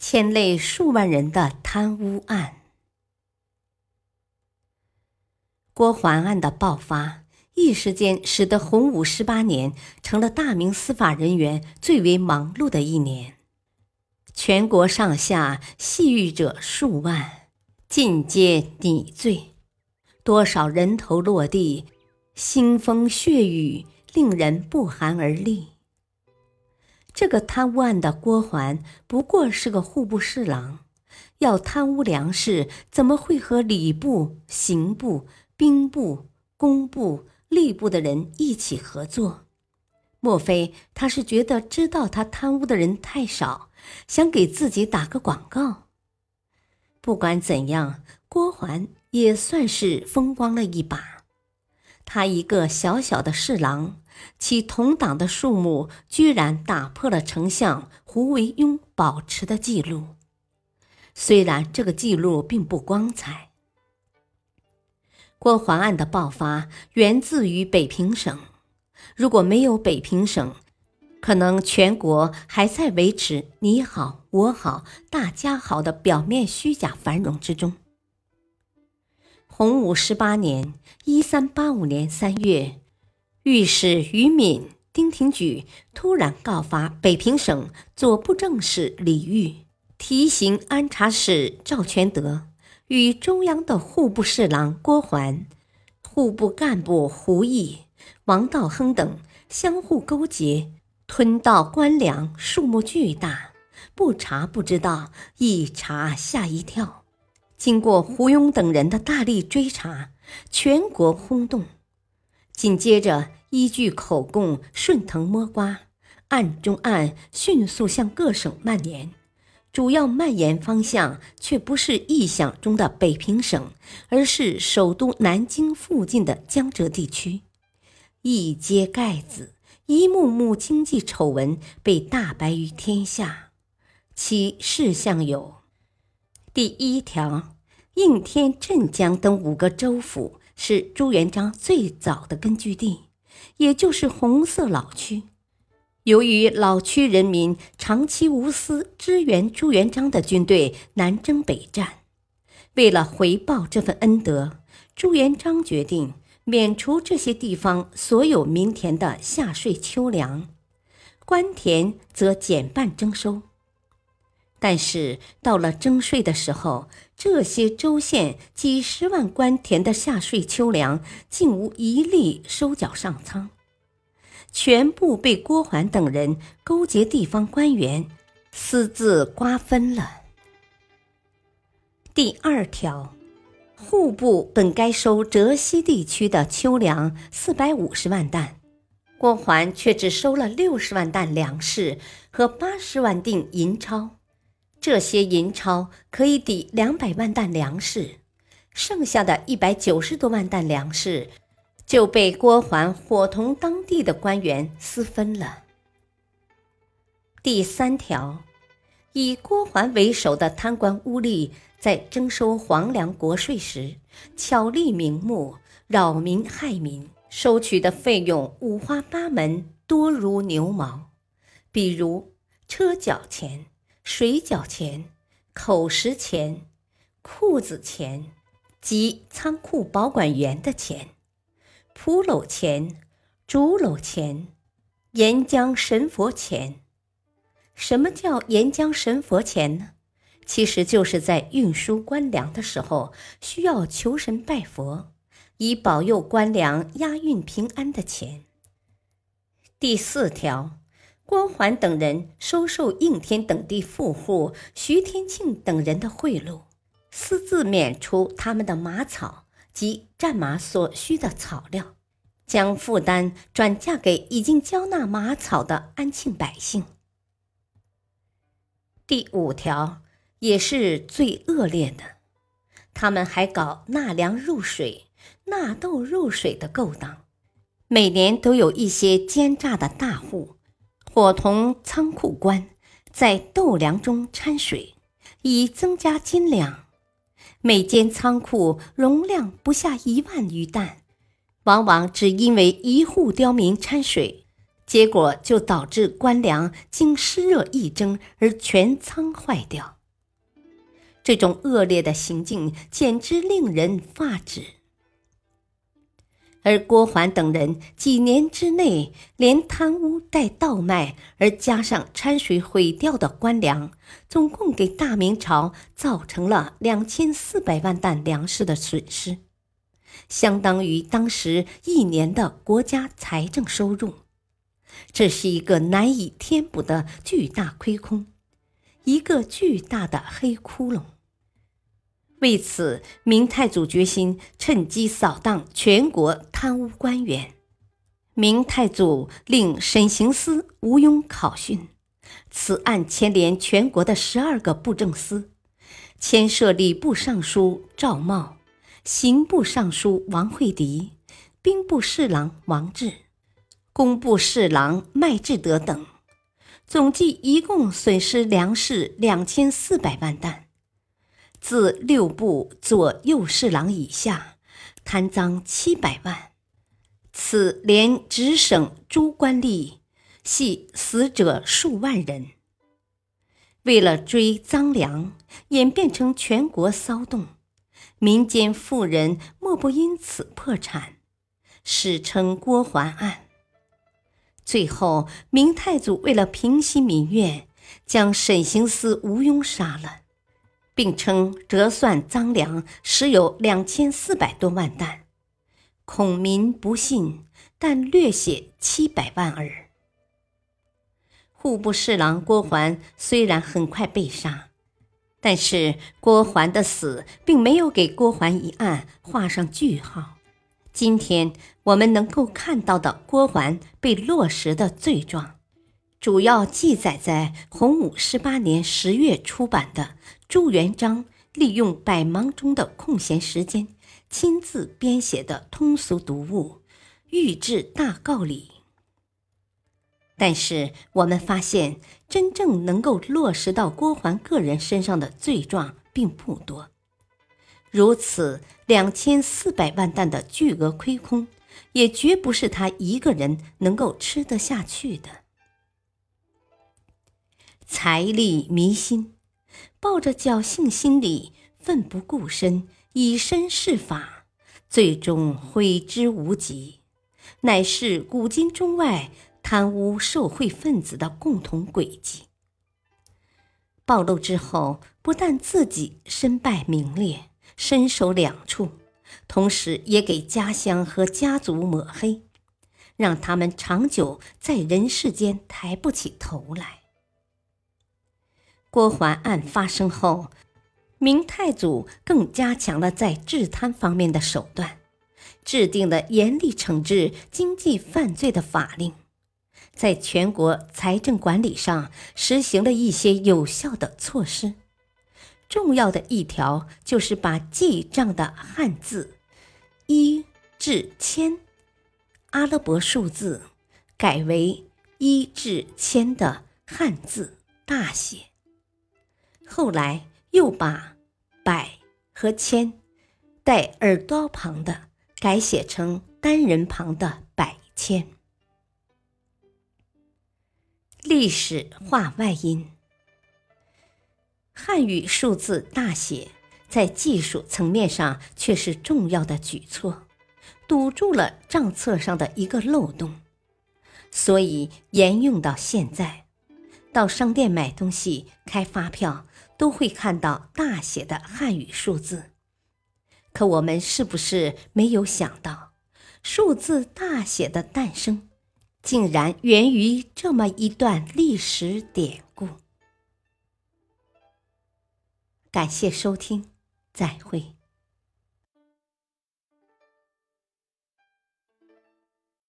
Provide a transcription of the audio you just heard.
牵累数万人的贪污案，郭桓案的爆发，一时间使得洪武十八年成了大明司法人员最为忙碌的一年。全国上下系狱者数万，尽皆拟罪，多少人头落地，腥风血雨，令人不寒而栗。这个贪污案的郭环不过是个户部侍郎，要贪污粮食，怎么会和礼部、刑部、兵部、工部、吏部的人一起合作？莫非他是觉得知道他贪污的人太少，想给自己打个广告？不管怎样，郭环也算是风光了一把。他一个小小的侍郎。其同党的数目居然打破了丞相胡惟庸保持的记录，虽然这个记录并不光彩。郭桓案的爆发源自于北平省，如果没有北平省，可能全国还在维持你好我好大家好的表面虚假繁荣之中。洪武十八年（一三八五年）三月。御史于敏、丁廷举突然告发北平省左布政使李煜、提刑安察使赵全德与中央的户部侍郎郭桓、户部干部胡毅、王道亨等相互勾结，吞盗官粮，数目巨大，不查不知道，一查吓一跳。经过胡庸等人的大力追查，全国轰动。紧接着，依据口供顺藤摸瓜，案中案迅速向各省蔓延。主要蔓延方向却不是臆想中的北平省，而是首都南京附近的江浙地区。一揭盖子，一幕幕经济丑闻被大白于天下。其事项有：第一条，应天、镇江等五个州府。是朱元璋最早的根据地，也就是红色老区。由于老区人民长期无私支援朱元璋的军队南征北战，为了回报这份恩德，朱元璋决定免除这些地方所有民田的夏税秋粮，官田则减半征收。但是到了征税的时候，这些州县几十万官田的夏税秋粮，竟无一粒收缴上仓，全部被郭桓等人勾结地方官员私自瓜分了。第二条，户部本该收浙西地区的秋粮四百五十万担，郭桓却只收了六十万担粮食和八十万锭银钞。这些银钞可以抵两百万担粮食，剩下的一百九十多万担粮食就被郭桓伙同当地的官员私分了。第三条，以郭桓为首的贪官污吏在征收皇粮国税时，巧立名目，扰民害民，收取的费用五花八门，多如牛毛，比如车脚钱。水饺钱、口食钱、裤子钱及仓库保管员的钱、铺篓钱、竹篓钱、沿江神佛钱。什么叫沿江神佛钱呢？其实就是在运输官粮的时候，需要求神拜佛，以保佑官粮押运平安的钱。第四条。郭桓等人收受应天等地富户徐天庆等人的贿赂，私自免除他们的马草及战马所需的草料，将负担转嫁给已经交纳马草的安庆百姓。第五条，也是最恶劣的。他们还搞纳粮入水、纳豆入水的勾当，每年都有一些奸诈的大户，伙同仓库官，在豆粮中掺水，以增加斤两。每间仓库容量不下一万余担，往往只因为一户刁民掺水，结果就导致官粮经湿热一蒸而全仓坏掉。这种恶劣的行径简直令人发指。而郭桓等人几年之内，连贪污带倒卖，而加上掺水毁掉的官粮，总共给大明朝造成了两千四百万担粮食的损失，相当于当时一年的国家财政收入。这是一个难以填补的巨大亏空，一个巨大的黑窟窿。为此，明太祖决心趁机扫荡全国贪污官员。明太祖令审刑司吴庸考讯，此案牵连全国的十二个布政司，牵涉礼部尚书赵茂、刑部尚书王惠迪、兵部侍郎王志、工部侍郎麦志德等，总计一共损失粮食两千四百万担。自六部左右侍郎以下，贪赃七百万。此连直省诸官吏，系死者数万人。为了追赃粮，演变成全国骚动，民间富人莫不因此破产，史称郭桓案。最后，明太祖为了平息民怨，将审刑司吴庸杀了。并称折算赃粮实有两千四百多万担，孔民不信，但略写七百万耳。户部侍郎郭桓虽然很快被杀，但是郭桓的死并没有给郭桓一案画上句号。今天我们能够看到的郭桓被落实的罪状。主要记载在洪武十八年十月出版的朱元璋利用百忙中的空闲时间亲自编写的通俗读物《御制大诰》里。但是我们发现，真正能够落实到郭桓个人身上的罪状并不多。如此两千四百万担的巨额亏空，也绝不是他一个人能够吃得下去的。财力迷心，抱着侥幸心理，奋不顾身，以身试法，最终悔之无及，乃是古今中外贪污受贿分子的共同轨迹。暴露之后，不但自己身败名裂，身首两处，同时也给家乡和家族抹黑，让他们长久在人世间抬不起头来。郭桓案发生后，明太祖更加强了在治贪方面的手段，制定了严厉惩治经济犯罪的法令，在全国财政管理上实行了一些有效的措施。重要的一条就是把记账的汉字一至千阿拉伯数字改为一至千的汉字大写。后来又把“百”和“千”带耳朵旁的改写成单人旁的“百千”。历史化外音，汉语数字大写在技术层面上却是重要的举措，堵住了账册上的一个漏洞，所以沿用到现在。到商店买东西、开发票，都会看到大写的汉语数字。可我们是不是没有想到，数字大写的诞生，竟然源于这么一段历史典故？感谢收听，再会。